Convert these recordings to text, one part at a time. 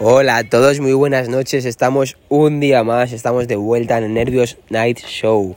Hola a todos, muy buenas noches. Estamos un día más, estamos de vuelta en el Nervios Night Show.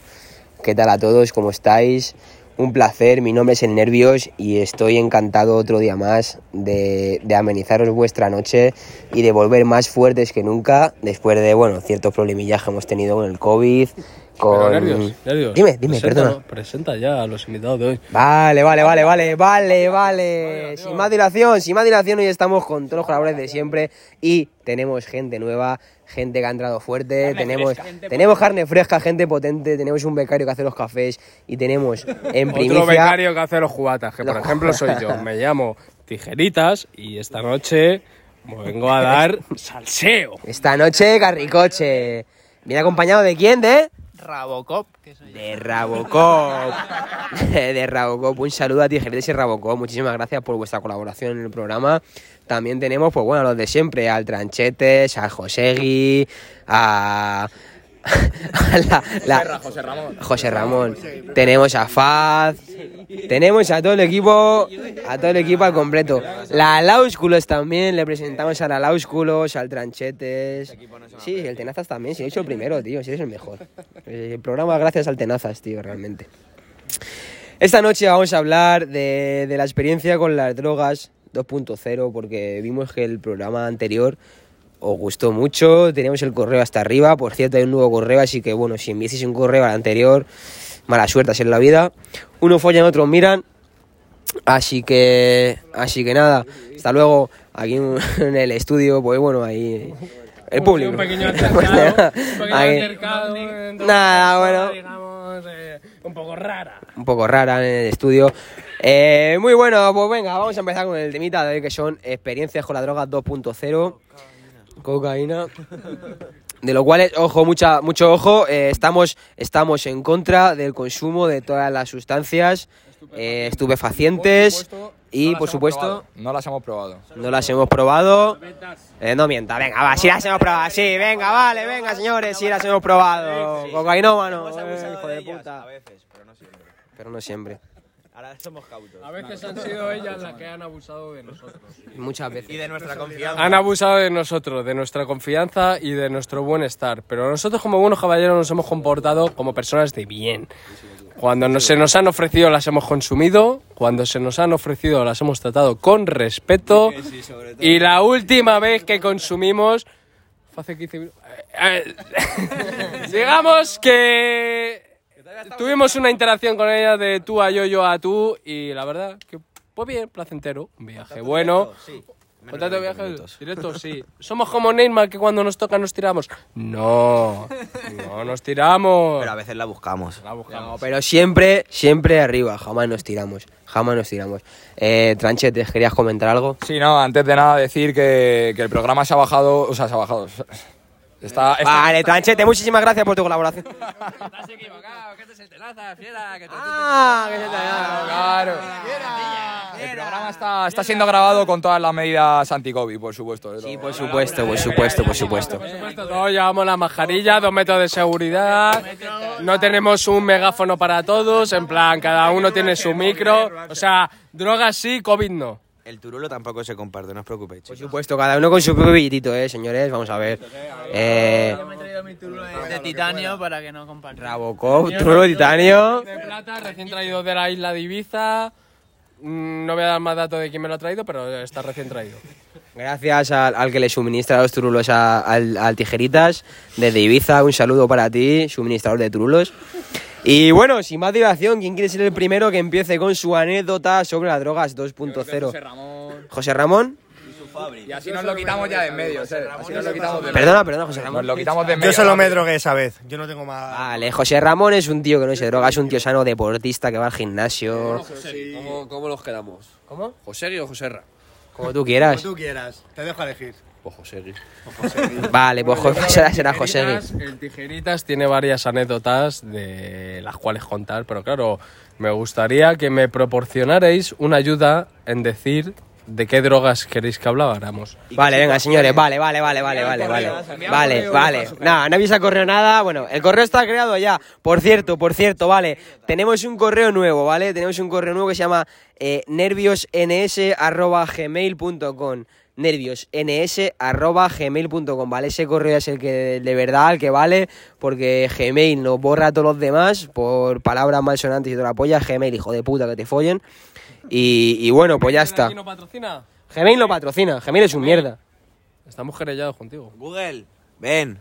¿Qué tal a todos? ¿Cómo estáis? Un placer, mi nombre es El Nervios y estoy encantado otro día más de, amenizaros vuestra noche y de volver más fuertes que nunca después de, bueno, ciertos problemillas que hemos tenido con el COVID, con... Pero nervios, nervios. Dime, dime, Presenta, perdona. Presenta ya a los invitados de hoy. Vale, vale, vale, vale, vale, vale. Sin más dilación, sin más dilación, hoy estamos con todos los colaboradores de siempre y tenemos gente nueva, gente que ha entrado fuerte, tenemos, tenemos carne fresca, gente potente, tenemos un becario que hace los cafés y tenemos en Otro primicia... becario que hace los jugatas, que por ejemplo soy yo. Me llamo Tijeritas y esta noche vengo a dar salseo. Esta noche, Carricoche. ¿Viene acompañado de quién? ¿De? Rabocop, De Rabocop. de Rabocop. Un saludo a Tijeretes y Rabocop. Muchísimas gracias por vuestra colaboración en el programa. También tenemos, pues bueno, los de siempre, al Tranchetes, a Josegui, a. la- la- José Ramón. Tenemos a Faz. Tenemos a todo el equipo, a todo el equipo al completo. La Lausculos también, le presentamos a la Lausculos, al Tranchetes. Sí, el Tenazas también, si he hecho el primero, tío, si eres el mejor. El programa gracias al Tenazas, tío, realmente. Esta noche vamos a hablar de, de la experiencia con las drogas 2.0, porque vimos que el programa anterior os gustó mucho, teníamos el correo hasta arriba, por cierto hay un nuevo correo, así que bueno, si enviaseis un correo al anterior, mala suerte en la vida. Unos follan, otros miran, así que, así que nada, hasta luego aquí en el estudio, pues bueno, ahí el público. Un pequeño Pues altercado, un pequeño altercado entre Nada, bueno. digamos, eh, un poco rara. un poco rara en el estudio. Eh, muy bueno, pues venga, vamos a empezar con el temita de hoy que son experiencias con la droga 2.0. Cocaína. De lo cual, ojo, mucha, mucho ojo, eh, estamos, estamos en contra del consumo de todas las sustancias eh, estupefacientes y, por supuesto, No las hemos probado. no las hemos probado. Eh, no mienta, venga, va, sí las hemos probado, sí, venga, vale, venga, señores, sí las hemos probado. Cocainómano, eh, hijo de puta. pero no siempre. Ahora somos cautos. A veces han sido ellas las que han abusado de nosotros. muchas veces. Y de nuestra confianza. Han abusado de nosotros, de nuestra confianza y de nuestro buen estar. Pero nosotros como buenos caballeros nos hemos comportado como personas de bien. Cuando nos- se nos han ofrecido las hemos consumido, cuando se nos han ofrecido las hemos tratado con respeto y la última vez que consumimos fue hace 15 minutos. Eh, eh, digamos que tuvimos una interacción con ella de tú a yo, yo a tú y la verdad que pues bien, placentero, un viaje bueno. Contrato de viaje directo, sí. Somos como Neymar que cuando nos toca nos tiramos. No, no nos tiramos. Pero a veces la buscamos. La buscamos. No, pero siempre, siempre arriba, jamás nos tiramos, jamás nos tiramos. Eh, Tranchetes, ¿querías comentar algo? Sí, no, antes de nada decir que, que el programa se ha bajado, o sea, se ha bajado. Está, está- Vale, Tranchete, muchísimas gracias por tu colaboración. Estás equivocado, que este es el tenaza, fiera, que Ah, que se te Claro. El programa está, está siendo grabado con todas las medidas anti-COVID, por supuesto. Sí, por supuesto, por supuesto, por supuesto. Por supuesto, todos llevamos la mascarilla, dos metros de seguridad, no tenemos un megáfono para todos, en plan, cada uno tiene su micro, o sea, drogas sí, COVID no. El turulo tampoco se comparte, no os preocupéis. Por supuesto, cada uno con su propio billetito, eh, señores, vamos a ver. Eh, Yo me he traído mi turulo de, de titanio para que no comparta. Rabocop, Truro, Titanio. De plata, recién traído de la isla de Ibiza, Mm, no voy a dar más datos de quién me lo ha traído, pero está recién traído. Gracias al, al que le suministra los turulos a- al, al Tijeritas desde Ibiza. Un saludo para ti, suministrador de turulos. Y bueno, sin más dilación, ¿quién quiere ser el primero que empiece con su anécdota sobre las drogas 2.0? Ramón. José Ramón. Y así nos lo quitamos ya de en medio. ¿sabes? Así nos lo quitamos de en medio. Perdona, perdona, José Nos Ramón. lo quitamos de en medio. Yo solo me drogué esa vez. Yo no tengo más. Vale, José Ramón es un tío que no se droga, es un tío sano deportista que va al gimnasio. ¿Cómo, cómo los quedamos? ¿Cómo? ¿Josegui o Joserra? Como tú quieras. Como tú quieras. Te dejo elegir. Pues Josegui. Vale, pues José será José. Tijeritas, El Tijeritas tiene varias anécdotas de las cuales contar, pero claro, me gustaría que me proporcionarais una ayuda en decir de qué drogas queréis que habláramos. Vale, venga, señores, vale, vale, vale, vale, vale, vale. Vale, vale. No, no habéis correo nada. Bueno, el correo está creado ya. Por cierto, por cierto, vale. Tenemos un correo nuevo, ¿vale? Tenemos un correo nuevo que se llama eh, nerviosns.gmail.com nervios ns arroba gmail.com, ¿vale? Ese correo es el que de verdad, el que vale, porque Gmail nos borra a todos los demás por palabras malsonantes y toda la polla. Gmail, hijo de puta, que te follen. Y, y bueno, pues ya está. ¿Aquí no patrocina? Gmail lo patrocina, Gmail es un mierda. Estamos querellados contigo. Google, ven.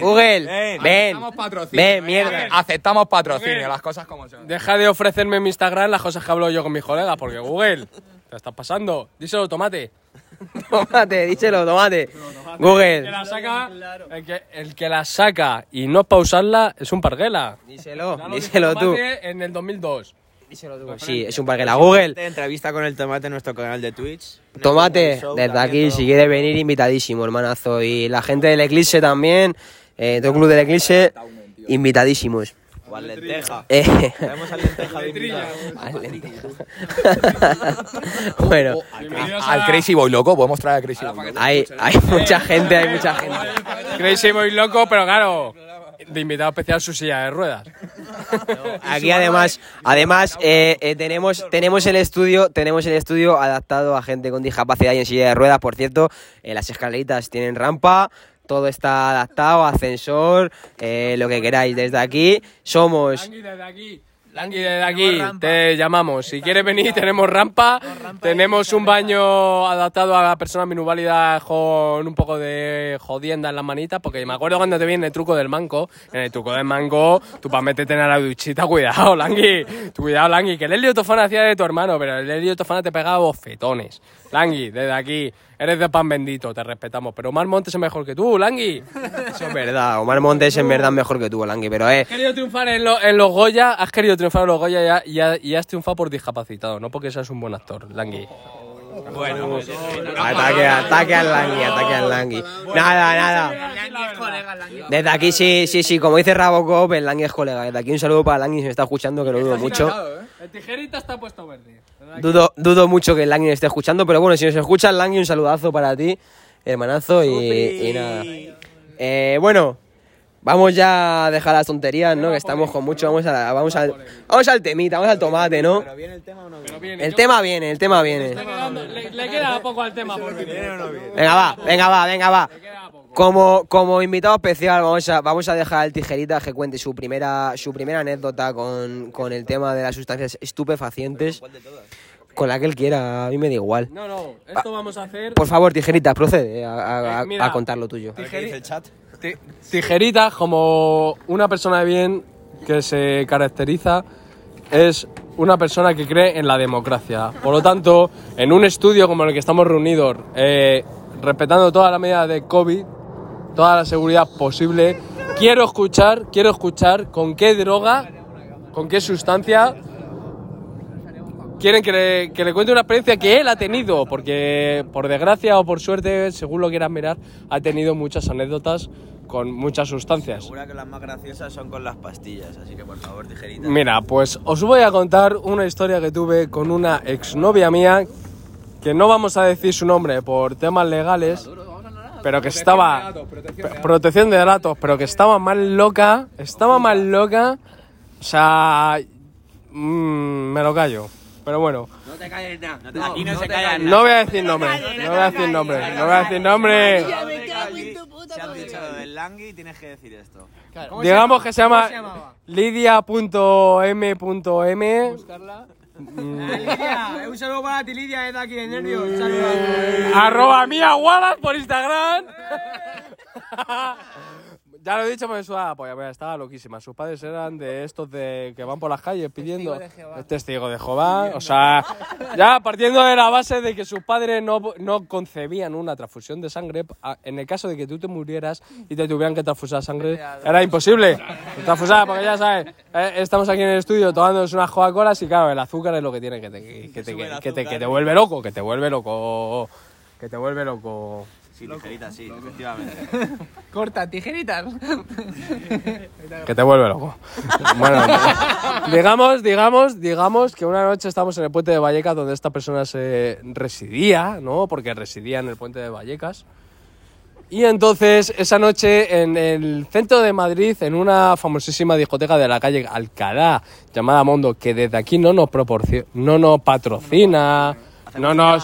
Google, Ven. ven, Aceptamos patrocinio. ven, mierda. Aceptamos patrocinio, las cosas como son. Deja de ofrecerme en mi Instagram las cosas que hablo yo con mis colegas, porque Google, te estás pasando. Díselo, tomate. Tomate, díselo, tomate. El que Google. la saca, el que, el que la saca y no es para usarla es un parguela. Díselo, Ya lo díselo dijo tú. Tomate En el 2002. Sí, es un parque la Google. Entrevista con el tomate en nuestro canal de Twitch. Tomate, Show desde también, aquí, todo. si quiere venir, invitadísimo, hermanazo. Y la gente del Eclipse también, eh, todo el club del Eclipse, invitadísimos. O al lenteja. Eh, Tenemos al lenteja de invitado. al lenteja. bueno, Al Crazy Boy loco, podemos traer al Crazy Boy loco. hay, hay mucha gente, hay mucha gente. Crazy muy loco, pero claro, de invitado especial su silla de ruedas. Aquí además, además eh, eh, tenemos, tenemos el estudio, tenemos el estudio adaptado a gente con discapacidad y en silla de ruedas, por cierto, eh, las escaleritas tienen rampa, todo está adaptado, ascensor, eh, lo que queráis. Desde aquí somos Langui desde aquí. Langui desde aquí te llamamos. Si quieres venir, tenemos rampa. Tenemos un baño adaptado a personas minusválidas con un poco de jodienda en las manitas. Porque me acuerdo cuando te vi en el truco del manco. En el truco del manco, tú para meterte en la duchita, cuidado, Langui. Cuidado, Langui. Que el Helio Tofana hacía de tu hermano, pero el Helio Tofana te pegaba bofetones. Langui, desde aquí. Eres de pan bendito, te respetamos. Pero Omar Montes es mejor que tú, Langui. Eso es verdad, Omar Montes en verdad mejor que tú, Langui, pero eh, Has querido triunfar en, lo- en los Goya, has querido triunfar en los Goya y, ha- y ha- y has triunfado por discapacitado, no porque seas un buen actor, Langui. ataque, ataque al Langui, ataque al Langui. Nada, nada. Desde aquí sí, sí, sí, como dice Rabocop, el Langui es colega. Desde aquí un saludo para Langui si me está escuchando, que lo dudo mucho. El tijerita está puesto verde. Dudo, dudo mucho que el Langui me esté escuchando, pero bueno, si nos escucha el Langui, un saludazo para ti, hermanazo, y, y nada. Eh, bueno, vamos ya a dejar las tonterías, ¿no? Que estamos con mucho, vamos, a la- vamos, al, vamos al temita, vamos al tomate, ¿no? El tema viene, el tema viene. Le, le queda poco al tema, por Venga, va, venga, va, venga, va. Como, como invitado especial vamos a, vamos a dejar al tijerita que cuente su primera, su primera anécdota con, con el tema de las sustancias estupefacientes. Con la que él quiera, a mí me da igual. No, no, esto vamos a hacer. Por favor, tijerita, procede a, a- a- Eh, mira. a contar lo tuyo. ¿Qué dice el chat? Ti- Tijerita, como una persona de bien que se caracteriza, es una persona que cree en la democracia. Por lo tanto, en un estudio como el que estamos reunidos, eh, respetando todas las medidas de COVID, toda la seguridad posible, quiero escuchar, quiero escuchar con qué droga, con qué sustancia quieren que le, que le cuente una experiencia que él ha tenido, porque por desgracia o por suerte, según lo quieras mirar, ha tenido muchas anécdotas con muchas sustancias. Segura que las más graciosas son con las pastillas, así que por favor, tijerita. Mira, pues os voy a contar una historia que tuve con una exnovia mía, que no vamos a decir su nombre por temas legales, pero que estaba... Protección de datos, pero que estaba más loca, estaba más loca, o sea... mm, me lo callo, pero bueno. Aquí no, se callan. No voy a decir nombre, no voy a decir nombre, no voy a decir nombre. Si has dicho lo del Langui, tienes que decir esto. Digamos que se llama lidia.m.m. Un saludo para ti, Lidia, desde aquí de Nervios. Arroba mía Wallace por Instagram. ya lo he dicho, me suda la polla, pues estaba loquísima. Sus padres eran de estos de que van por las calles pidiendo testigo de Jehová. O sea, ya partiendo de la base de que sus padres no, no concebían una transfusión de sangre, a- en el caso de que tú te murieras y te tuvieran que transfusar sangre, era imposible. Transfusar, porque ya sabes, eh, estamos aquí en el estudio tomándonos unas Coca-Colas y claro, el azúcar es lo que tiene que te, que te, que te- que te- que te vuelve loco, que te vuelve loco. Que te vuelve loco. Sí, tijerita, sí, efectivamente. Corta, tijeritas. Que te vuelve loco. Bueno, digamos, digamos, digamos que una noche estamos en el puente de Vallecas donde esta persona se residía, ¿no? Porque residía en el puente de Vallecas. Y entonces, esa noche en el centro de Madrid, en una famosísima discoteca de la calle Alcalá, llamada Mondo, que desde aquí no nos proporciona, no nos patrocina, No al mundo.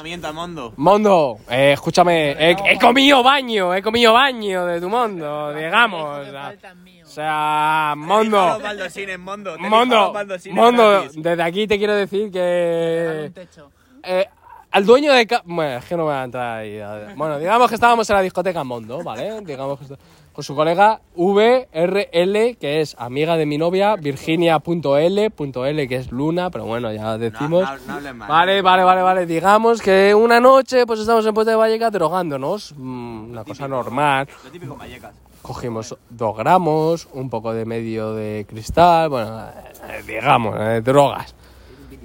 Mondo, eh, escúchame, he, he comido baño, he comido baño de tu mundo, digamos. O sea, Mondo, Mondo. Mondo, Mondo, desde aquí te quiero decir que... eh, al dueño de... Bueno, es que no me voy a entrar ahí. Bueno, digamos que estábamos en la discoteca Mondo, ¿vale? Digamos que está- con su colega VRL, que es amiga de mi novia, Virginia.l.l, que es Luna, pero bueno, ya decimos... No, no, no hables mal. Vale, vale, vale, vale. Digamos que una noche pues estamos en Puente de Vallecas drogándonos. mm, una cosa normal. Lo típico Vallecas. Cogimos dos gramos, un poco de medio de cristal, bueno, eh, digamos, eh, drogas.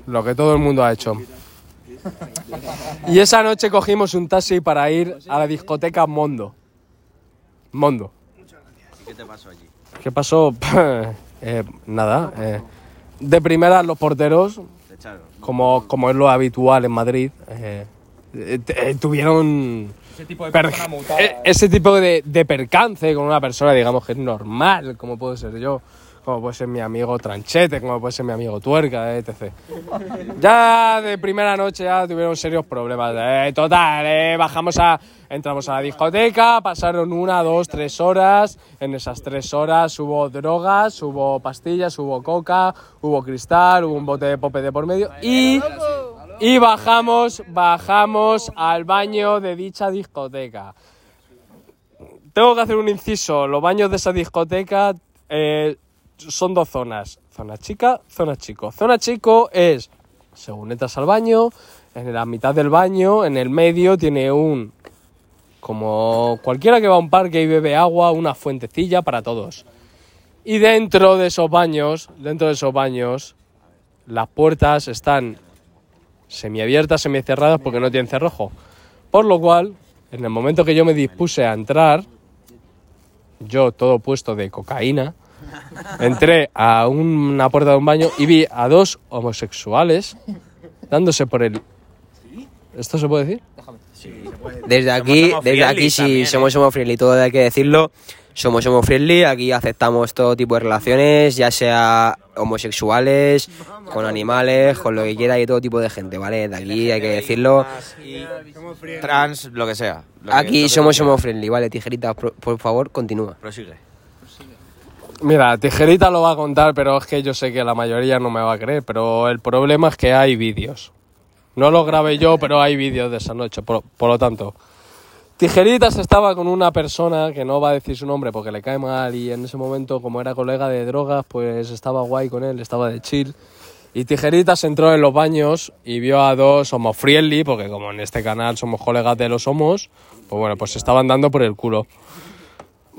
Lo que todo el mundo ha hecho. Y esa noche cogimos un taxi para ir a la discoteca Mondo. Mondo. ¿Qué te pasó allí? ¿Qué pasó? Eh, nada. eh, de primera los porteros como, como es lo habitual en Madrid, eh, tuvieron Ese tipo de mutada. eh, ese tipo de, de percance con una persona, digamos, que es normal, como puedo ser yo, como puede ser mi amigo Tranchete, como puede ser mi amigo Tuerca, etc. Ya de primera noche ya tuvieron serios problemas. Eh, total, eh, bajamos a... Entramos a la discoteca, pasaron una, dos, tres horas. En esas tres horas hubo drogas, hubo pastillas, hubo coca, hubo cristal, hubo un bote de pope de por medio y... Y bajamos, bajamos al baño de dicha discoteca. Tengo que hacer un inciso. Los baños de esa discoteca eh, son dos zonas. Zona chica, zona chico. Zona chico es, según entras al baño, en la mitad del baño, en el medio, tiene un... Como cualquiera que va a un parque y bebe agua, una fuentecilla para todos. Y dentro de esos baños, dentro de esos baños, las puertas están semiabiertas, semicerradas porque no tienen cerrojo. Por lo cual, en el momento que yo me dispuse a entrar, yo todo puesto de cocaína, entré a una puerta de un baño y vi a dos homosexuales dándose por el... ¿Esto se puede decir? Desde aquí, desde aquí también, somos somos friendly, todo hay que decirlo. Somos somos friendly, aquí aceptamos todo tipo de relaciones, ya sea homosexuales, con animales, con lo que quiera y todo tipo de gente, ¿vale? Desde aquí hay que decirlo. Trans, lo que sea. Lo que- Aquí lo que somos tú somos friendly, ¿vale? Tijerita, por, por favor, continúa. Prosigue. Mira, Tijerita lo va a contar, pero es que yo sé que la mayoría no me va a creer. Pero el problema es que hay vídeos. No lo grabé yo, pero hay vídeos de esa noche. Por, lo tanto, Tijeritas estaba con una persona que no va a decir su nombre porque le cae mal y en ese momento, como era colega de drogas, pues estaba guay con él, estaba de chill. Y Tijeritas entró en los baños y vio a dos homofriendly, porque como en este canal somos colegas de los homos, pues bueno, pues se estaban dando por el culo.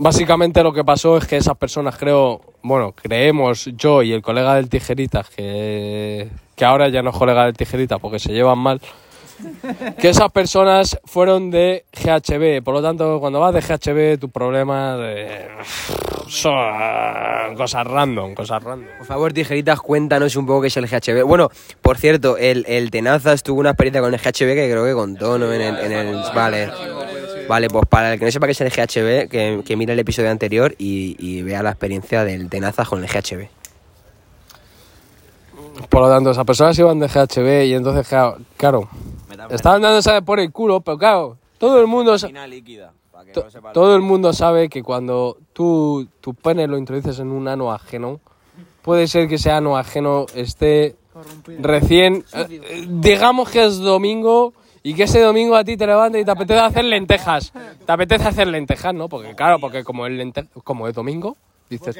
Básicamente lo que pasó es que esas personas creo, bueno, creemos yo y el colega del Tijeritas, que, que ahora ya no es colega del Tijeritas porque se llevan mal, que esas personas fueron de GHB. Por lo tanto, cuando vas de GHB, tus problemas son cosas random, cosas random. Por favor, Tijeritas, cuéntanos un poco qué es el GHB. Bueno, por cierto, el, el Tenazas tuvo una experiencia con el GHB que creo que contó, ¿no? En el, en el- vale. Vale, pues para el que no sepa qué es el GHB, que, que mire el episodio anterior y, y vea la experiencia del Tenazas con el GHB. Por lo tanto, esas personas iban de GHB y entonces, claro, claro estaban dándose por el culo, pero claro, todo el mundo... líquida. Para que To- no sepa lo todo el mundo sabe que cuando tú tu pene lo introduces en un ano ajeno, puede ser que ese ano ajeno esté recién, eh, eh, digamos que es domingo y que ese domingo a ti te levantes y te apetece hacer lentejas. Te apetece hacer lentejas, ¿no? Porque claro, porque como es, lente- como es domingo, dices...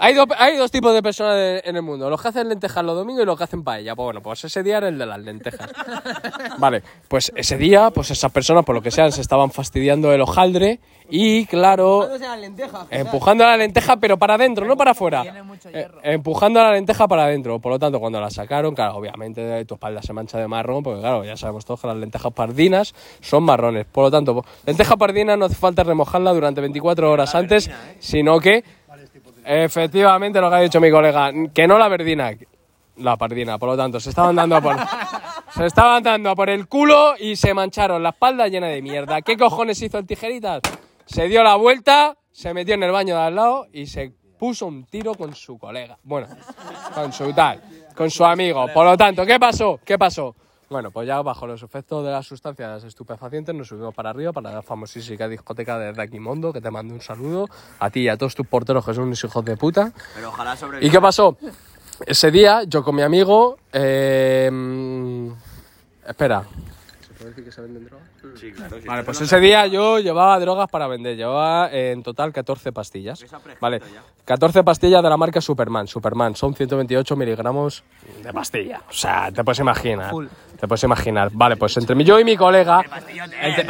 Hay, do- hay dos tipos de personas de- en el mundo, los que hacen lentejas los domingos y los que hacen paella. Pues bueno, pues ese día era el de las lentejas. Vale, pues ese día, pues esas personas, por lo que sean, se estaban fastidiando el hojaldre y, claro, empujando la lenteja, pero para adentro, no para afuera. Eh, empujando la lenteja para adentro. Por lo tanto, cuando la sacaron, claro, obviamente tu espalda se mancha de marrón, porque claro, ya sabemos todos que las lentejas pardinas son marrones. Por lo tanto, lenteja pardina no hace falta remojarla durante 24 horas antes, sino que, efectivamente, lo que ha dicho mi colega, que no la verdina, la pardina. Por lo tanto, se estaban dando por, se estaban dando por el culo y se mancharon la espalda llena de mierda. ¿Qué cojones hizo el tijeritas? Se dio la vuelta, se metió en el baño de al lado y se puso un tiro con su colega. Bueno, con su tal, con su amigo. Por lo tanto, ¿qué pasó? ¿Qué pasó? Bueno, pues ya bajo los efectos de las sustancias estupefacientes nos subimos para arriba, para la famosísima discoteca de Daquimondo, que te mando un saludo. A ti y a todos tus porteros que son unos hijos de puta. Pero ojalá ¿Y qué pasó? Ese día, yo con mi amigo. eh, espera. ¿Se puede decir que se venden drogas? Sí, claro. sí. Vale, pues ese día yo llevaba drogas para vender. Llevaba eh, en total 14 pastillas. Vale, ya. 14 pastillas de la marca Superman. Superman, son 128 miligramos de pastilla. O sea, te puedes imaginar. Te puedes imaginar. Vale, pues entre mí- yo y mi colega. entre-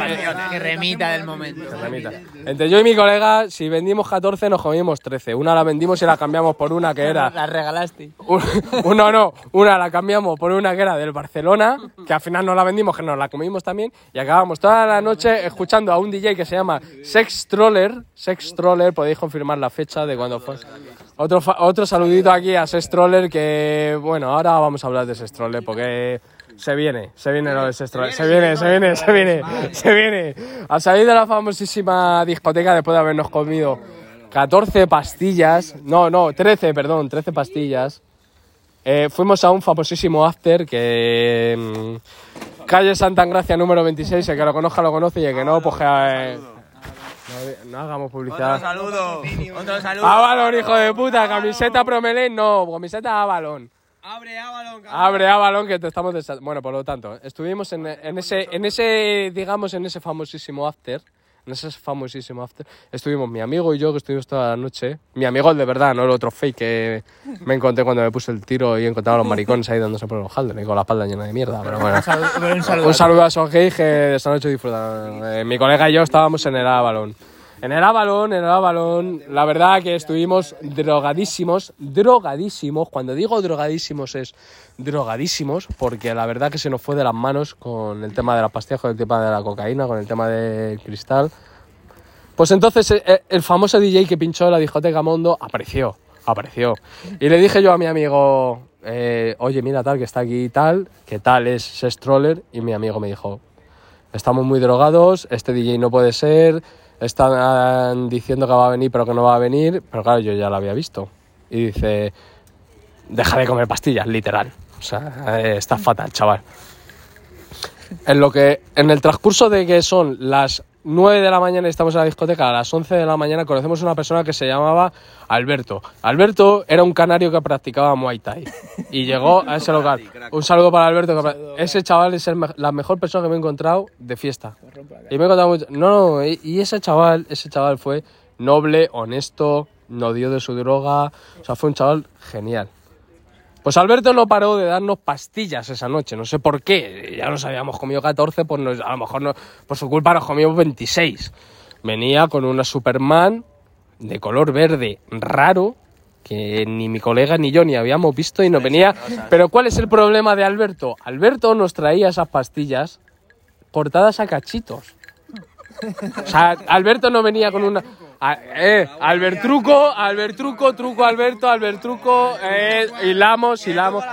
Que remita del momento. que remita. Entre yo y mi colega, si vendimos 14, nos comimos 13. Una la vendimos y la cambiamos por una que era. La regalaste. Un- Una no, una la cambiamos por una que era del Barcelona, que al final no la vendimos, que nos la comimos también, y acabamos toda la noche escuchando a un DJ que se llama Sex Troller. Sex Troller, podéis confirmar la fecha de cuando fue. Otro, otro saludito aquí a Sex Troller, que bueno, ahora vamos a hablar de Sex Troller porque se viene, se viene lo de Sex Troller, se viene, se viene, se viene, se viene. Al salir de la famosísima discoteca después de habernos comido 14 pastillas, no, no, 13, perdón, 13 pastillas. Eh, fuimos a un famosísimo after que. mm, calle Santa Engracia número 26. El que lo conozca lo conoce y el que no, pues que. eh, no, no hagamos Otro publicidad. saludo. Otro saludo. Avalon, hijo de puta. Camiseta Promelén, no. Camiseta Avalon. Abre, Avalon. Abre Avalon que te estamos desa- Bueno, por lo tanto, estuvimos en, en ese, en ese, digamos, en ese famosísimo after. En ese famosísimo after. Estuvimos mi amigo y yo, que estuvimos toda la noche. Mi amigo el de verdad, no el otro fake que me encontré cuando me puse el tiro y encontraba a los maricones ahí dándose por los haldes y con la espalda llena de mierda. Pero bueno. un saludo. Un saludo a esos gays que esta noche disfrutaron. Eh, mi colega y yo estábamos en el Avalon. En el Avalon, en el Avalon, la verdad que estuvimos drogadísimos, drogadísimos. Cuando digo drogadísimos es drogadísimos, porque la verdad que se nos fue de las manos con el tema de las pastillas, con el tema de la cocaína, con el tema del cristal. Pues entonces eh, eh, el famoso DJ que pinchó la discoteca Mondo apareció, apareció. Y le dije yo a mi amigo, eh, oye, mira tal, que está aquí tal, que tal es Sex Troller, y mi amigo me dijo, estamos muy drogados, este DJ no puede ser, están diciendo que va a venir pero que no va a venir, pero claro, yo ya lo había visto. Y dice, deja de comer pastillas, literal. O sea, eh, está fatal, chaval. En lo que, en el transcurso de que son las 9 de la mañana y estamos en la discoteca, a las 11 de la mañana conocemos a una persona que se llamaba Alberto. Alberto era un canario que practicaba Muay Thai y llegó a ese local. Un saludo para Alberto. que pra- ese chaval es el me- la mejor persona que me he encontrado de fiesta. Y me he encontrado mucho- No, no, y y ese chaval, ese chaval fue noble, honesto, no dio de su droga, o sea, fue un chaval genial. Pues Alberto no paró de darnos pastillas esa noche, no sé por qué. Ya nos habíamos comido 14, pues nos- a lo mejor no- por su culpa nos comimos 26. Venía con una Superman de color verde raro que ni mi colega ni yo ni habíamos visto y nos venía... Pero ¿cuál es el problema de Alberto? Alberto nos traía esas pastillas cortadas a cachitos. O sea, Alberto no venía con una... a- eh, Albert Truco, Albert Truco, Truco Alberto, Albert Truco, eh, hilamos, hilamos.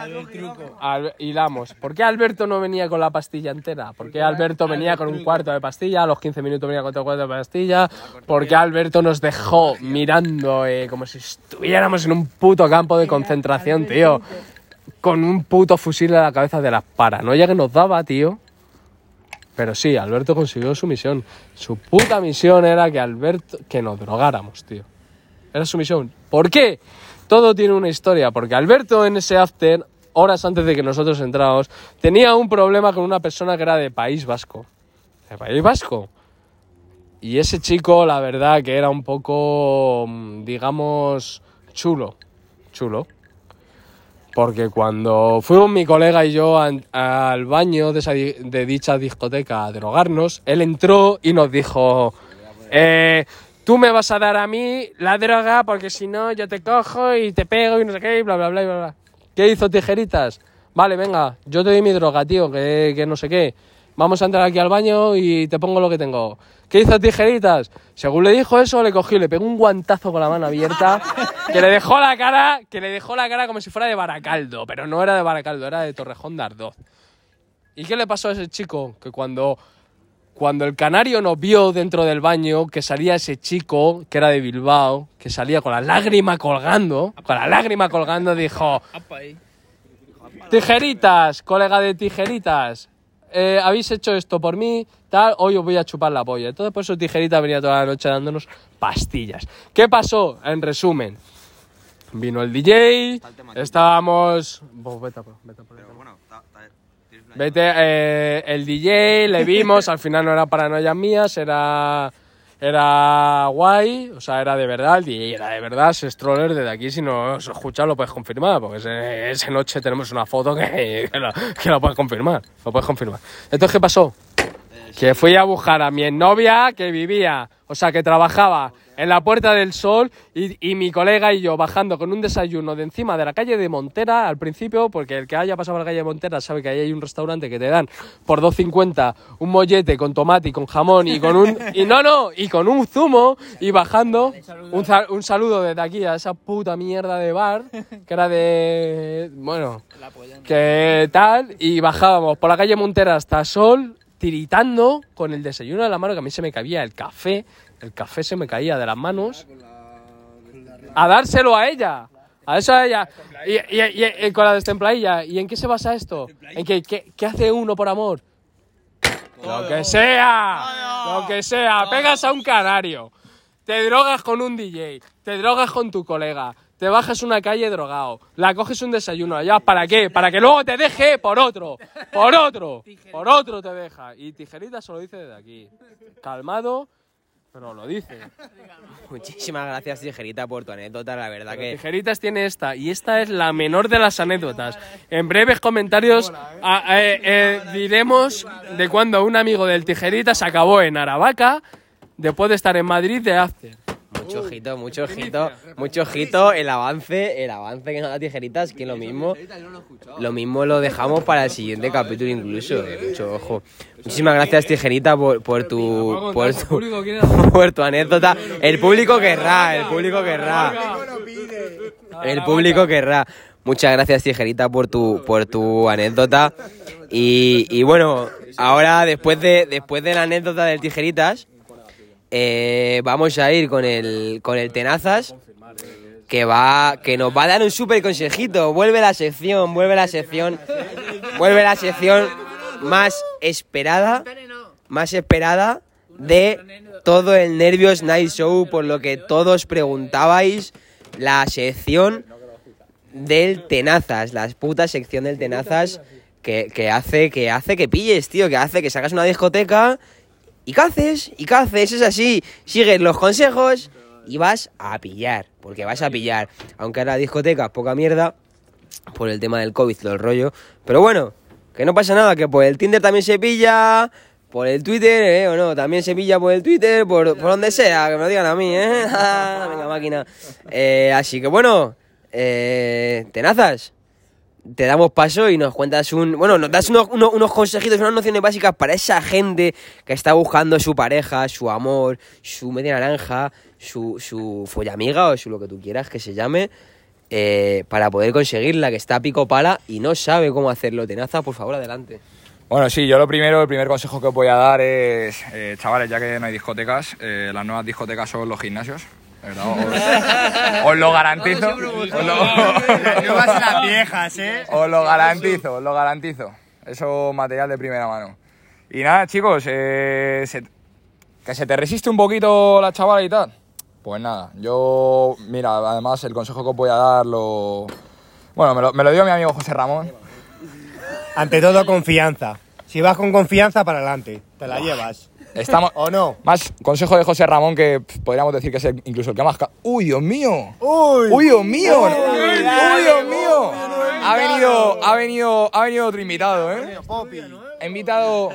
Hilamos. ¿Por qué Alberto no venía con la pastilla entera? ¿Por qué Alberto venía con un cuarto de pastilla? A los 15 minutos venía con otro cuarto de pastilla. ¿Por qué Alberto nos dejó mirando eh, como si estuviéramos en un puto campo de concentración, tío? Con un puto fusil a la cabeza de las paranoia que nos daba, tío. Pero sí, Alberto consiguió su misión. Su puta misión era que Alberto que nos drogáramos, tío. Era su misión. ¿Por qué? Todo tiene una historia, porque Alberto en ese after, horas antes de que nosotros entráramos, tenía un problema con una persona que era de País Vasco. De País Vasco. Y ese chico, la verdad, que era un poco, mm, digamos, chulo. Chulo. Porque cuando fuimos mi colega y yo al baño de, esa dicha discoteca a drogarnos, él entró y nos dijo, eh, tú me vas a dar a mí la droga porque si no yo te cojo y te pego y no sé qué bla, bla, bla, bla, bla. ¿Qué hizo Tijeritas? Vale, venga, yo te doy mi droga, tío, que, que no sé qué. Vamos a entrar aquí al baño y te pongo lo que tengo. ¿Qué hizo Tijeritas? Según le dijo eso, le cogió y le pegó un guantazo con la mano abierta que le dejó la cara, que le dejó la cara como si fuera de Baracaldo, pero no era de Baracaldo, era de Torrejón de Ardoz. ¿Y qué le pasó a ese chico? Que cuando, cuando el canario nos vio dentro del baño, que salía ese chico, que era de Bilbao, que salía con la lágrima colgando, con la lágrima colgando, dijo, Tijeritas, colega de tijeritas, eh, habéis hecho esto por mí, tal, hoy os voy a chupar la polla. Entonces por eso Tijerita venía toda la noche dándonos pastillas. ¿Qué pasó? En resumen, vino el DJ, estábamos... Vete vete eh, el DJ, le vimos, al final no era paranoias mías, era, era guay, o sea, era de verdad, el DJ era de verdad, es stroller desde aquí, si no os escuchas lo puedes confirmar, porque ese- esa noche tenemos una foto que, que, lo, que lo puedes confirmar, lo puedes confirmar. Entonces, ¿qué pasó? Que fui a buscar a mi novia que vivía, o sea, que trabajaba en la Puerta del Sol y, y mi colega y yo bajando con un desayuno de encima de la calle de Montera al principio, porque el que haya pasado por la calle de Montera sabe que ahí hay un restaurante que te dan por 2.50 un mollete con tomate y con jamón y con un... Y no, no, y con un zumo y bajando un, sa- un saludo desde aquí a esa puta mierda de bar que era de... Bueno, que tal, y bajábamos por la calle Montera hasta Sol, tiritando con el desayuno en la mano, que a mí se me caía el café, el café se me caía de las manos, a dárselo a ella. A eso a ella. Y, y- y- y con la destempladilla. ¿Y en qué se basa esto? ¿En qué, qué, qué hace uno por amor? Lo que sea. Lo que sea. Pegas a un canario. Te drogas con un DJ. Te drogas con tu colega. Te bajas una calle drogado. La coges un desayuno. allá ¿Para qué? Para que luego te deje por otro. Por otro. Por otro te deja. Y tijerita se lo dice desde aquí. Calmado, pero lo dice. Muchísimas gracias, Tijerita, por tu anécdota. La verdad que Tijeritas tiene esta y esta es la menor de las anécdotas. En breves comentarios a- eh, eh, diremos de cuando un amigo del Tijeritas acabó en Aravaca después de estar en Madrid de after. Mucho ojito, mucho ojito, mucho ojito. El avance, el avance que nos da Tijeritas, que lo mismo, lo mismo lo dejamos para el siguiente capítulo incluso. eh, mucho ojo. Muchísimas gracias, Tijerita, por, por tu, por tu, por tu anécdota. El público querrá, el público querrá. El público querrá. Muchas gracias, Tijerita, por tu, por tu anécdota. Y, y bueno, ahora después de, después de la anécdota del Tijeritas, eh, vamos a ir con el, con el Tenazas, que, va, que nos va a dar un súper consejito. Vuelve la sección, vuelve la sección, vuelve la sección más esperada, más esperada de todo el Nervios Night Show, por lo que todos preguntabais, la sección del Tenazas, la puta sección del Tenazas que, que hace que hace que pilles, tío, que hace que sacas una discoteca y ¿qué haces? ¿Y qué haces? Es así, sigues los consejos y vas a pillar, porque vas a pillar, aunque ahora la discoteca es poca mierda por el tema del COVID, todo el rollo, pero bueno, que no pasa nada, que por el Tinder también se pilla, por el Twitter, eh, o no, también se pilla por el Twitter, por, por donde sea, que me lo digan a mí, eh, venga máquina, Eh, así que bueno, eh, tenazas, te damos paso y nos cuentas un. Bueno, nos das unos, unos, consejitos, unas nociones básicas para esa gente que está buscando su pareja, su amor, su media naranja, su, su follamiga o su lo que tú quieras que se llame, eh, para poder conseguirla, que está pico pala y no sabe cómo hacerlo. Tenaza, por favor, adelante. Bueno, sí, yo lo primero, el primer consejo que os voy a dar es, eh, chavales, ya que no hay discotecas, eh, las nuevas discotecas son los gimnasios. ¿Verdad? Os, os lo garantizo. Os lo, No las viejas, ¿eh? os lo garantizo, os lo garantizo. Eso material de primera mano. Y nada, chicos, eh, se- que se te resiste un poquito la chavala y tal. Pues nada, yo, mira, además el consejo que os voy a dar lo... Bueno, me lo, me lo dio mi amigo José Ramón. Ante todo, confianza. Si vas con confianza, para adelante. Te la llevas. Estamos... ¿O no? Más consejo de José Ramón que podríamos decir que es el- incluso el que más... ca- ¡Uy, Dios mío! ¡Uy! ¡Uy, Dios mío! Uy, ¡Uy, Dios mío! Ha venido, ha venido, ha venido otro invitado, ¿eh? Popi. Ha invitado...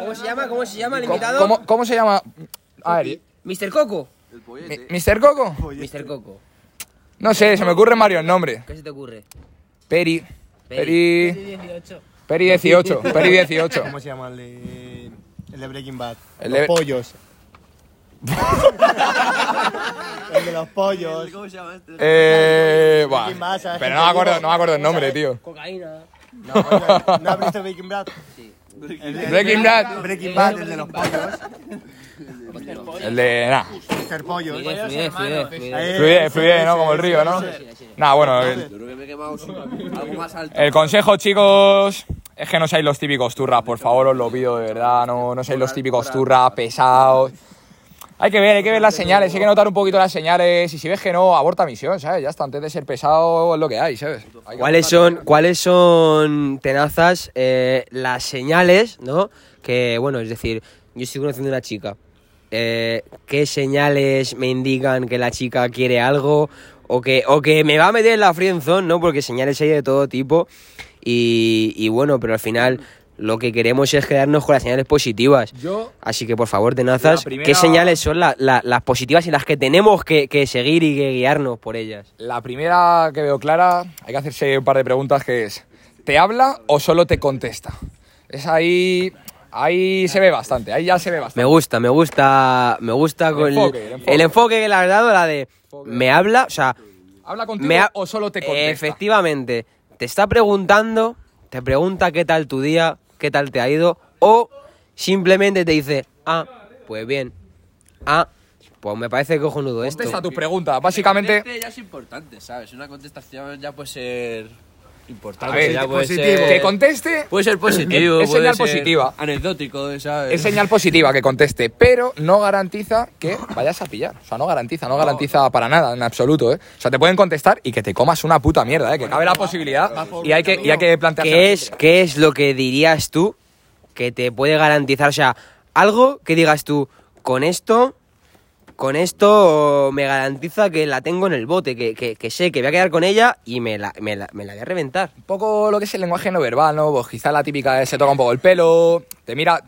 ¿Cómo se llama? ¿Cómo se llama el ¿Cómo, cómo- cómo se llama? A ver, Mr. Coco. mi- ¿Mr. Coco? Mr. Coco. No sé, se me ocurren varios nombres. ¿Qué se te ocurre? Peri. Peri. Peri 18. Peri 18. ¿Cómo se llama el de, el de Breaking Bad? El los de- pollos. el de los pollos. Eh. buah, Breaking Bad, ¿sabes Pero qué no me acuerdo, no me acuerdo el nombre, tío. Cocaína. No, ¿no has visto Breaking Bad? El de- Breaking Bad. Breaking Bad, el de los pollos. El de. Nah. Mr. Pollo. Ahí. Fluye, fluye, ¿no? Como el río, ¿no? Nada, bueno, el, consejo, chicos, es que no seáis los típicos turras, por favor, os lo pido de verdad. No, no seáis los típicos turras pesados. Hay que ver, hay que ver las señales, hay que notar un poquito las señales. Y si ves que no, aborta misión, ¿sabes? Ya está, antes de ser pesado es lo que hay, ¿sabes? Hay ¿Cuáles son, ¿Cuáles son, tenazas, eh, las señales, no? Que, bueno, es decir, yo estoy conociendo a una chica. Eh, ¿Qué señales me indican que la chica quiere algo? O que, o que me va a meter en la friendzone, ¿no? Porque señales hay de todo tipo. Y, y bueno, pero al final lo que queremos es quedarnos con las señales positivas. Yo- Así que, por favor, tenazas, primera- ¿qué señales son la- la- las positivas y las que tenemos que, que seguir y que guiarnos por ellas? La primera que veo clara, hay que hacerse un par de preguntas que es, ¿te habla o solo te contesta? Es ahí, ahí se ve bastante, ahí ya se ve bastante. Me gusta, me gusta, me gusta con el, enfoque, el enfoque. el enfoque que le has dado, la de me habla, o sea, ¿Habla contigo me ha- o solo te contesta? efectivamente, te está preguntando, te pregunta qué tal tu día, qué tal te ha ido, o simplemente te dice, ah, pues bien, ah, pues me parece cojonudo esto. Contesta tus preguntas, básicamente... Ya es importante, ¿sabes? Una contestación ya puede ser importante. A ver, ya puede positivo. ser- Que conteste Puede ser positivo, Es puede señal ser positiva. Anecdótico, ¿sabes? es señal positiva que conteste, pero no garantiza que vayas a pillar. O sea, no garantiza, no garantiza para nada, en absoluto, ¿eh? O sea, te pueden contestar y que te comas una puta mierda, ¿eh? Que cabe la posibilidad y hay que, y hay que plantearse... ¿Qué es, ¿Qué es lo que dirías tú que te puede garantizar? O sea, algo que digas tú, con esto, con esto me garantiza que la tengo en el bote, que, que- que sé que voy a quedar con ella y me la, me la, me la voy a reventar. un poco lo que es el lenguaje no verbal, ¿no? Pues quizá la típica es se toca un poco el pelo, te mira...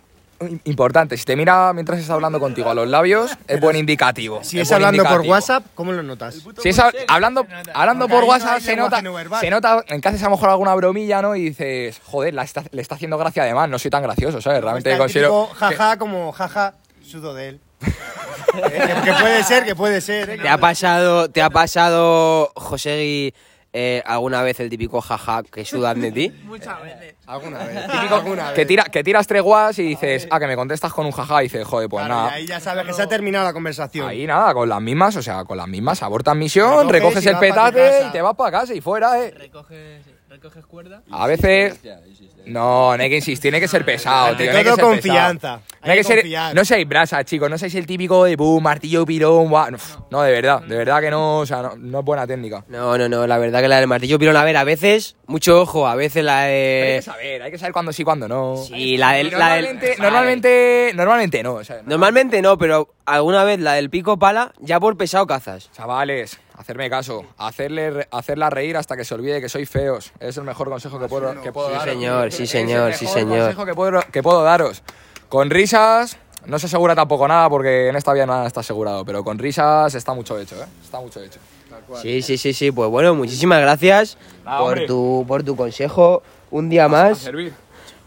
Importante, si te mira mientras está hablando contigo a los labios, es buen indicativo. Si es hablando por. WhatsApp, ¿cómo lo notas? Si es hablando, hablando por no WhatsApp se nota, no se nota en que haces a lo mejor alguna bromilla, ¿no? Y dices, joder, la está- le está haciendo gracia además, no soy tan gracioso, ¿sabes? Realmente considero... jaja como jaja, sudo de él. Que puede ser, que puede ser. eh. ¿Te ha pasado, te ha pasado, José, eh, alguna vez el típico jaja que sudan de ti? Alguna vez. Típico alguna que, vez. tira, que tiras tres guas y dices, ah, que me contestas con un jaja y dices, joder, pues Claro, nada. y ahí ya sabes que se ha terminado la conversación. Ahí nada, con las mismas, o sea, con las mismas, abortas misión, Recoges recoges y el vas pa' tu petate casa. y te vas para casa y fuera, eh. Recoges, recoges cuerda. A veces. No, no hay que insistir, no hay que ser pesado, tío. no hay que todo, ser confianza. pesado. No hay que ser. confiar. No seáis brasas, chicos. No seáis el típico de boom, martillo, pirón, guau. No, no, de verdad, de verdad que no, o sea, no, no es buena técnica. No, no, no, la verdad que la del martillo pirón, a ver, a veces, mucho ojo, a veces la Hay de... que saber, hay que saber cuándo sí, cuándo no. Sí, la del... Y la del- normalmente, normalmente, normalmente no. o sea, no. Normalmente no, pero alguna vez la del pico pala, ya por pesado cazas. Chavales, hacerme caso, hacerle, hacerla reír hasta que se olvide que sois feos. Es el mejor consejo que puedo, que puedo Sí, daros. señor, sí, Es señor, el sí, mejor señor. consejo que puedo, que puedo daros. Con risas, no se asegura tampoco nada porque en esta vida nada está asegurado, pero con risas está mucho hecho, ¿eh? Está mucho hecho. Sí, sí, sí, sí, pues bueno, muchísimas gracias Nada, por tu, por tu consejo un día A más. servir.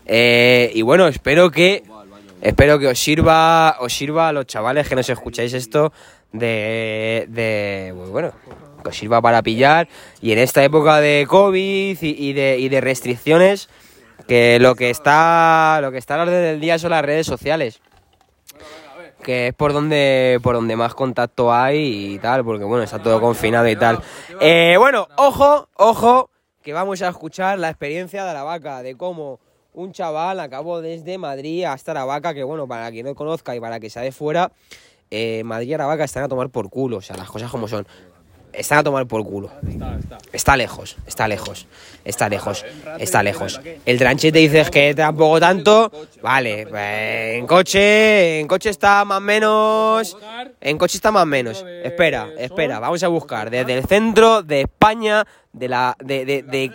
Eh, y bueno, espero que espero que os sirva, os sirva a los chavales que nos escucháis esto de, de pues bueno, que sirva para pillar. Y en esta época de COVID y, y de, y de restricciones, que lo que está lo que está a la orden del día son las redes sociales. Que es por donde por donde más contacto hay y tal, porque bueno, está todo confinado y tal. Eh, bueno, ojo, ojo, que vamos a escuchar la experiencia de la vaca, de cómo un chaval acabó desde Madrid hasta Aravaca, que bueno, para quien no conozca y para que sea de fuera, eh, Madrid y Aravaca están a tomar por culo, o sea, las cosas como son. Están a tomar por culo. Está lejos, está lejos, está lejos, está lejos. El tranchete dices que tampoco tanto, vale, eh, en coche, en coche está más menos, en coche está más menos. Espera, espera, vamos a buscar desde el centro de España, de la, de, de,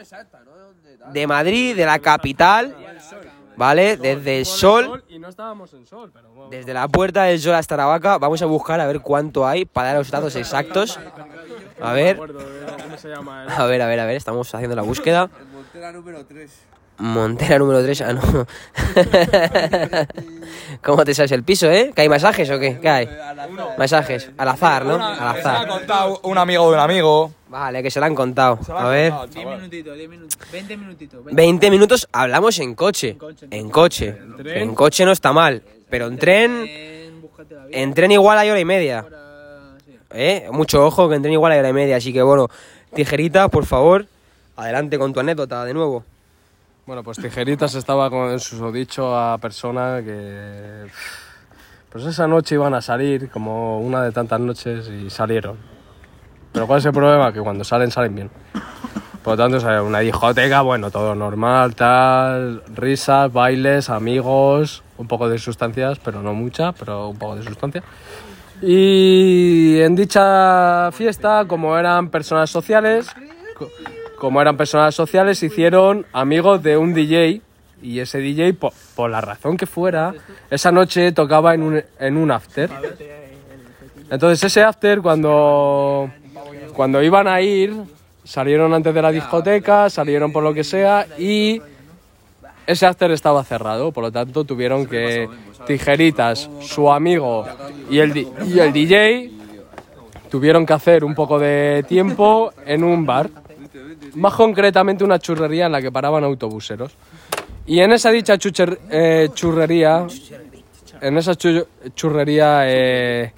de Madrid, de la capital, ¿vale? Desde el sol, Y no estábamos en sol, pero bueno. desde la puerta del sol hasta Aravaca, vamos a buscar a ver cuánto hay para dar los datos exactos. A ver, a ver, a ver, a ver, estamos haciendo la búsqueda. Montera número 3. Montera número 3, ah, no. ¿Cómo te sabes el piso, eh? ¿Que hay masajes o qué? ¿Qué hay? Masajes, al azar, ¿no? Al azar. contado un amigo de un amigo. Vale, que se lo han contado. A ver. 10 minutitos, 10 minutos. 20 minutitos. 20. 20 minutos hablamos en coche. En coche. En coche no está mal. Pero en tren. En la vida. Tren igual hay hora y media. Ahora, sí. ¿Eh? Mucho ojo, que en tren igual hay hora y media. Así que bueno, tijeritas, por favor, adelante con tu anécdota de nuevo. Bueno, pues Tijeritas estaba con su dicho a persona que. Pues esa noche iban a salir, como una de tantas noches, y salieron. Pero ¿cuál es el problema? Que cuando salen, salen bien. Por lo tanto, una discoteca, bueno, todo normal, tal, risas, bailes, amigos, un poco de sustancias, pero no mucha, pero un poco de sustancia. Y en dicha fiesta, como eran personas sociales, co- como eran personas sociales, hicieron amigos de un DJ. Y ese DJ, po- por, la razón que fuera, esa noche tocaba en un, en un after. Entonces ese after, cuando, cuando iban a ir, salieron antes de la discoteca, salieron por lo que sea y ese after estaba cerrado, por lo tanto tuvieron que Tijeritas, su amigo y el, y el DJ tuvieron que hacer un poco de tiempo en un bar, más concretamente una churrería en la que paraban autobuseros. Y en esa dicha chucher- eh, churrería, en esa chu- churrería, eh,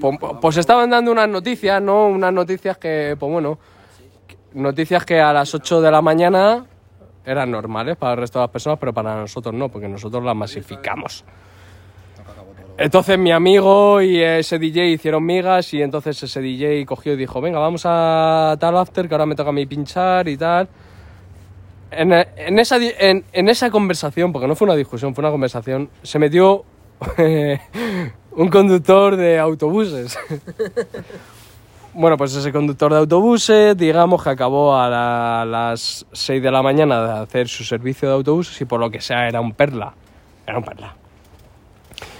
po- pues estaban dando unas noticias, ¿no? Unas noticias que, pues bueno, noticias que a las 8 de la mañana eran normales para el resto de las personas, pero para nosotros no, porque nosotros las masificamos. Entonces mi amigo y ese DJ hicieron migas y entonces ese DJ cogió y dijo, venga, vamos a tal after que ahora me toca a mí pinchar y tal. En, en esa, en, en esa conversación, porque no fue una discusión, fue una conversación, se metió un conductor de autobuses. Bueno, pues ese conductor de autobuses, digamos que acabó a la- las 6 de la mañana de hacer su servicio de autobuses y por lo que sea era un perla. Era un perla.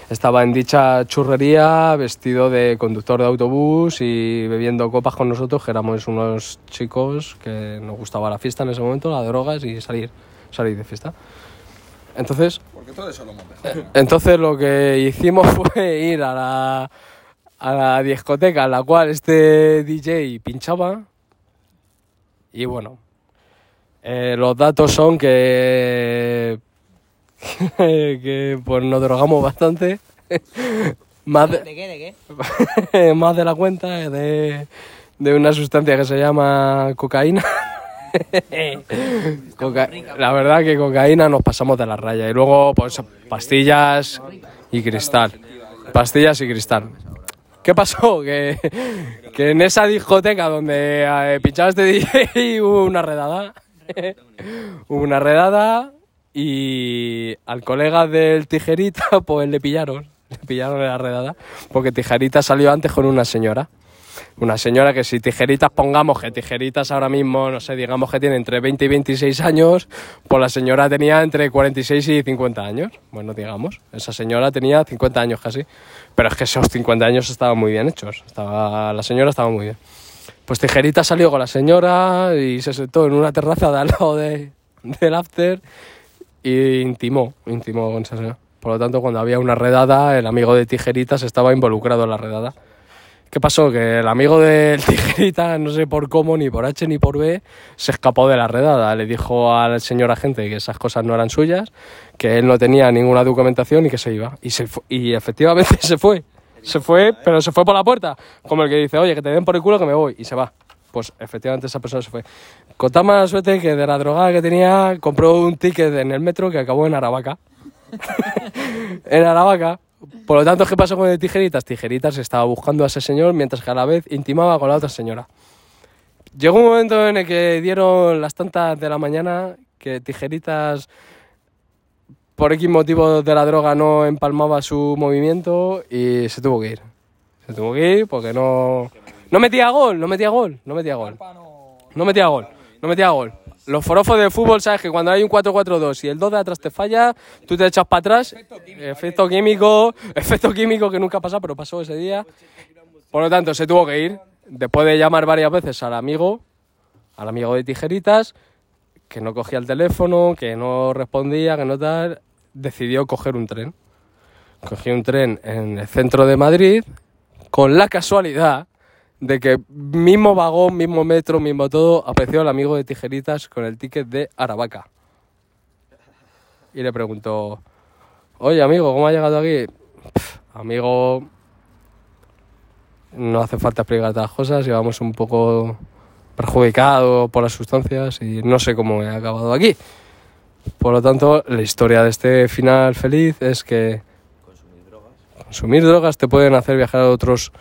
Estaba en dicha churrería vestido de conductor de autobús y bebiendo copas con nosotros, que éramos unos chicos que nos gustaba la fiesta en ese momento, las drogas y salir, salir de fiesta. Entonces, Hemos dejado. entonces lo que hicimos fue ir a la, a la discoteca en la cual este DJ pinchaba. Y bueno, eh, los datos son que, que pues nos drogamos bastante. más, de, qué? ¿De qué? más de la cuenta de, de una sustancia que se llama cocaína. La verdad que cocaína nos pasamos de la raya y luego pues pastillas y cristal. Pastillas y cristal. ¿Qué pasó? Que, en esa discoteca donde eh, pinchaba este DJ hubo una redada. hubo una redada y al colega del tijerita pues le pillaron. Le pillaron la redada porque tijerita salió antes con una señora. Una señora que si tijeritas pongamos que tijeritas ahora mismo, no sé, digamos que tiene entre 20 y 26 años, pues la señora tenía entre 46 y 50 años. Bueno, digamos, esa señora tenía 50 años casi. Pero es que esos 50 años estaban muy bien hechos. Estaba, la señora estaba muy bien. Pues Tijerita salió con la señora y se sentó en una terraza de al lado de, del after y intimó, intimó con esa señora. Por lo tanto, cuando había una redada, el amigo de Tijeritas estaba involucrado en la redada. ¿Qué pasó? Que el amigo del tijerita, no sé por cómo, ni por H ni por B, se escapó de la redada. Le dijo al señor agente que esas cosas no eran suyas, que él no tenía ninguna documentación y que se iba. Y, se y efectivamente se fue. Se fue, pero se fue por la puerta. Como el que dice, oye, que te den por el culo que me voy. Y se va. Pues efectivamente esa persona se fue. Con tan mala suerte que de la drogada que tenía, compró un ticket en el metro que acabó en Aravaca. en Aravaca. Por lo tanto, ¿qué pasó con el Tijeritas? Tijeritas estaba buscando a ese señor mientras que a la vez intimaba con la otra señora. Llegó un momento en el que dieron las tantas de la mañana que Tijeritas, por X motivo de la droga, no empalmaba su movimiento y se tuvo que ir. Se tuvo que ir porque no... No metía gol, no metía gol, no metía gol. No metía gol, no metía gol. Los forofos de fútbol, sabes que cuando hay un 4-4-2 y el 2 de atrás te falla, tú te echas para atrás. Efecto químico, efecto químico que nunca pasa, pero pasó ese día. Por lo tanto, se tuvo que ir. Después de llamar varias veces al amigo, al amigo de tijeritas, que no cogía el teléfono, que no respondía, que no tal, decidió coger un tren. Cogió un tren en el centro de Madrid, con la casualidad de que mismo vagón, mismo metro, mismo todo, apareció el amigo de Tijeritas con el ticket de Aravaca. Y le preguntó, oye amigo, ¿cómo has llegado aquí? "Pff, amigo, no hace falta explicar las cosas, llevamos un poco perjudicado por las sustancias y no sé cómo he acabado aquí. Por lo tanto, la historia de este final feliz es que consumir drogas te pueden hacer viajar a otros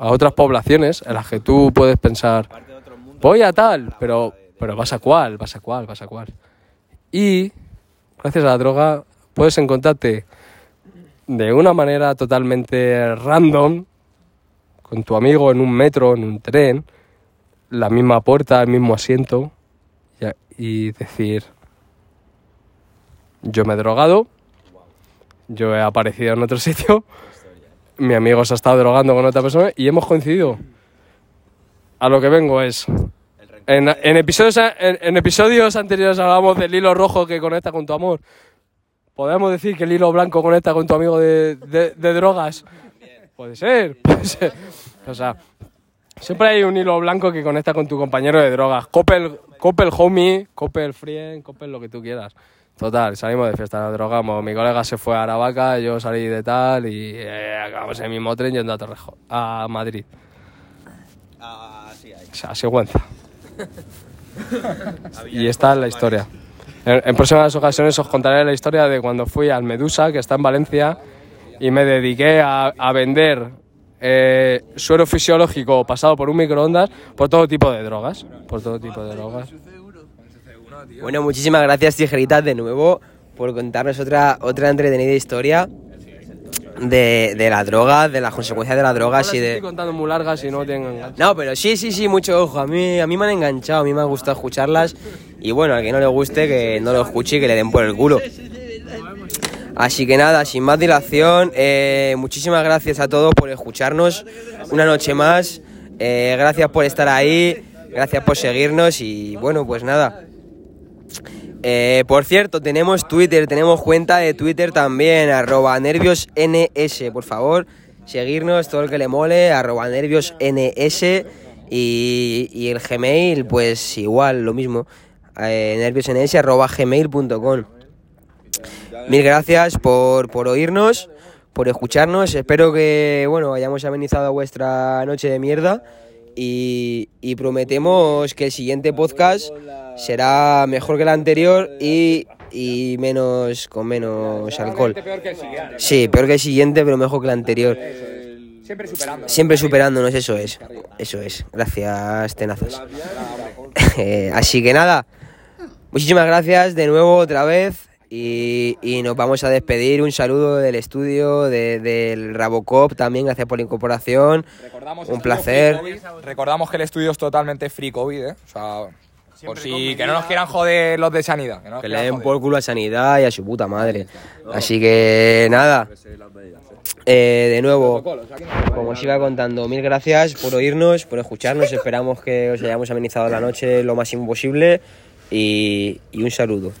a otras poblaciones en las que tú puedes pensar voy a tal, pero pero vas a cuál, vas a cuál, vas a cuál. Y gracias a la droga puedes encontrarte de una manera totalmente random con tu amigo en un metro, en un tren, la misma puerta, el mismo asiento y, decir, yo me he drogado, yo he aparecido en otro sitio, mi amigo se ha estado drogando con otra persona y hemos coincidido. A lo que vengo es, en, episodios, anteriores hablábamos del hilo rojo que conecta con tu amor. ¿Podemos decir que el hilo blanco conecta con tu amigo de drogas? Puede ser, puede ser. O sea, siempre hay un hilo blanco que conecta con tu compañero de drogas. Coppel, Coppel homie, Coppel friend, Coppel lo que tú quieras. Total, salimos de fiesta, nos drogamos. Mi colega se fue a Aravaca, yo salí de tal y eh, acabamos en el mismo tren yendo a Torrejo, a Madrid. Ah, sí, hay. O sea, Sigüenza. y esta es la historia. En, en próximas ocasiones os contaré la historia de cuando fui al Medusa, que está en Valencia, y me dediqué a, a vender eh, suero fisiológico pasado por un microondas por todo tipo de drogas. Por todo tipo de drogas. Bueno, muchísimas gracias, Tijeritas, de nuevo, por contarnos otra, otra entretenida historia de, de la droga, de las consecuencias de las drogas Ahora y te de... estoy contando muy largas y no tengo enganche. No, pero sí, sí, sí, mucho ojo. A mí, a mí me han enganchado, a mí me ha gustado escucharlas. Y bueno, al que no le guste, que no lo escuche y que le den por el culo. Así que nada, sin más dilación, eh, muchísimas gracias a todos por escucharnos una noche más. Eh, gracias por estar ahí, gracias por seguirnos y bueno, pues nada. Eh, por cierto, tenemos Twitter, tenemos cuenta de Twitter también, arroba nerviosns, por favor, seguirnos, todo el que le mole, arroba nerviosns y, y el Gmail, pues igual, lo mismo, eh, nerviosns, arroba gmail.com. Mil gracias por, por oírnos, por escucharnos, espero que, bueno, hayamos amenizado vuestra noche de mierda y, y prometemos que el siguiente podcast será mejor que el anterior y, y menos con menos alcohol. Sí, peor que el siguiente, pero mejor que el anterior. Siempre superando. Siempre superándonos, eso es. Eso es. Gracias, tenazas. Eh, Así que nada, muchísimas gracias de nuevo otra vez. Y, y nos vamos a despedir. Un saludo del estudio, de- del Rabocop también. Gracias por la incorporación. Recordamos Un placer. Recordamos que el estudio es totalmente free COVID, ¿eh? O sea, por si que no nos quieran joder los de sanidad. Que, no nos Que le den joder. por culo a Sanidad y a su puta madre. Así que nada. Eh, de nuevo, como os iba contando, mil gracias por oírnos, por escucharnos. Esperamos que os hayamos amenizado la noche lo máximo posible. Y, y un saludo.